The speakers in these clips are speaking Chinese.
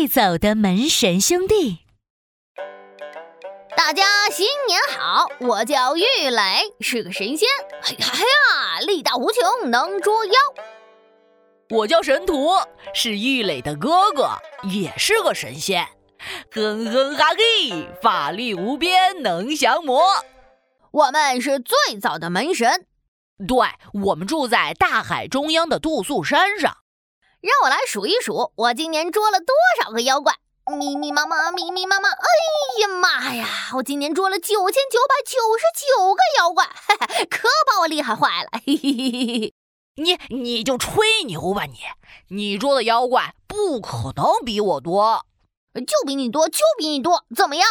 最早的门神兄弟。大家新年好，我叫玉磊，是个神仙。哎呀呀，力大无穷，能捉妖。我叫神徒，是玉磊的哥哥，也是个神仙。哼哼哈嘿，法力无边，能降魔。我们是最早的门神。对，我们住在大海中央的杜素山上。让我来数一数，我今年捉了多少个妖怪？密密麻麻，密密麻麻。哎呀妈呀！我今年捉了九千九百九十九个妖怪，可把我厉害坏了。嘿嘿嘿嘿你你就吹牛吧你！你捉的妖怪不可能比我多，就比你多，就比你多，怎么样？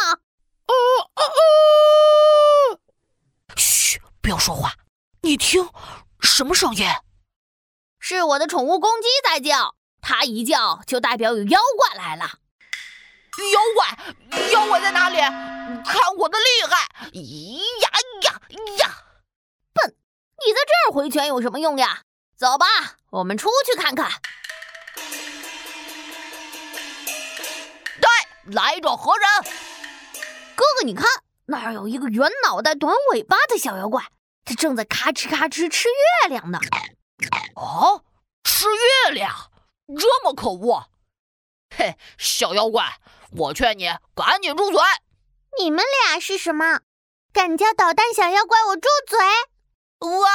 嘘，不要说话。你听，什么声音？是我的宠物公鸡在叫，它一叫就代表有妖怪来了。妖怪，妖怪在哪里？看我的厉害！咿呀呀呀！笨，你在这儿回拳有什么用呀？走吧，我们出去看看。对，来者何人？哥哥，你看那儿有一个圆脑袋、短尾巴的小妖怪，它正在咔哧咔哧吃月亮呢。哦，吃月亮，这么可恶！嘿，小妖怪，我劝你赶紧住嘴！你们俩是什么？敢叫捣蛋小妖怪我住嘴？哇，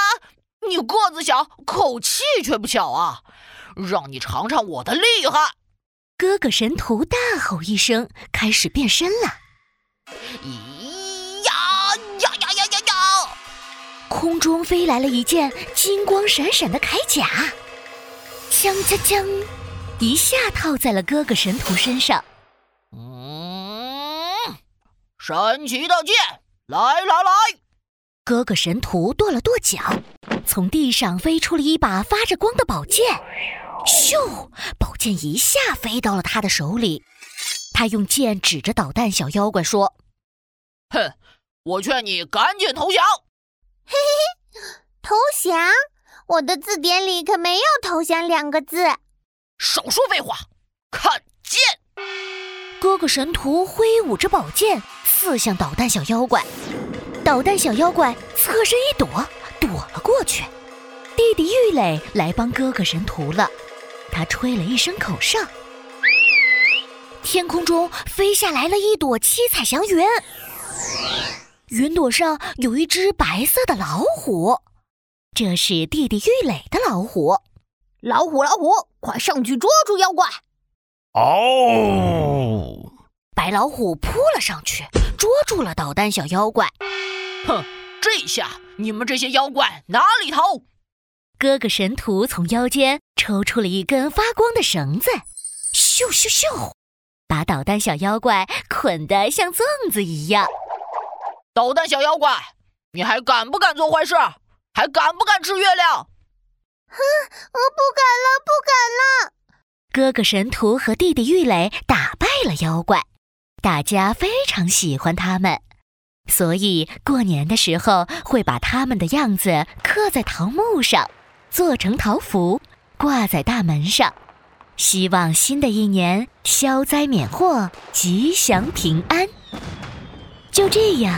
你个子小，口气却不小啊！让你尝尝我的厉害！哥哥神图大吼一声，开始变身了。咿空中飞来了一件金光闪闪的铠甲，锵锵锵，一下套在了哥哥神图身上。嗯，神奇的剑，来来来！哥哥神图跺了跺脚，从地上飞出了一把发着光的宝剑。咻，宝剑一下飞到了他的手里。他用剑指着捣蛋小妖怪说：“哼，我劝你赶紧投降。”嘿嘿嘿，投降？我的字典里可没有“投降”两个字。少说废话，看剑！哥哥神徒挥舞着宝剑刺向捣蛋小妖怪，捣蛋小妖怪侧身一躲，躲了过去。弟弟玉磊来帮哥哥神图了，他吹了一声口哨，天空中飞下来了一朵七彩祥云。云朵上有一只白色的老虎，这是弟弟玉磊的老虎。老虎，老虎，快上去捉住妖怪！哦，白老虎扑了上去，捉住了捣蛋小妖怪。哼，这下你们这些妖怪哪里逃？哥哥神图从腰间抽出了一根发光的绳子，咻咻咻，把捣蛋小妖怪捆得像粽子一样。捣蛋小妖怪，你还敢不敢做坏事？还敢不敢吃月亮？哼，我不敢了，不敢了！哥哥神荼和弟弟玉磊打败了妖怪，大家非常喜欢他们，所以过年的时候会把他们的样子刻在桃木上，做成桃符，挂在大门上，希望新的一年消灾免祸，吉祥平安。就这样。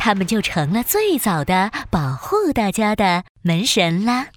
他们就成了最早的保护大家的门神啦。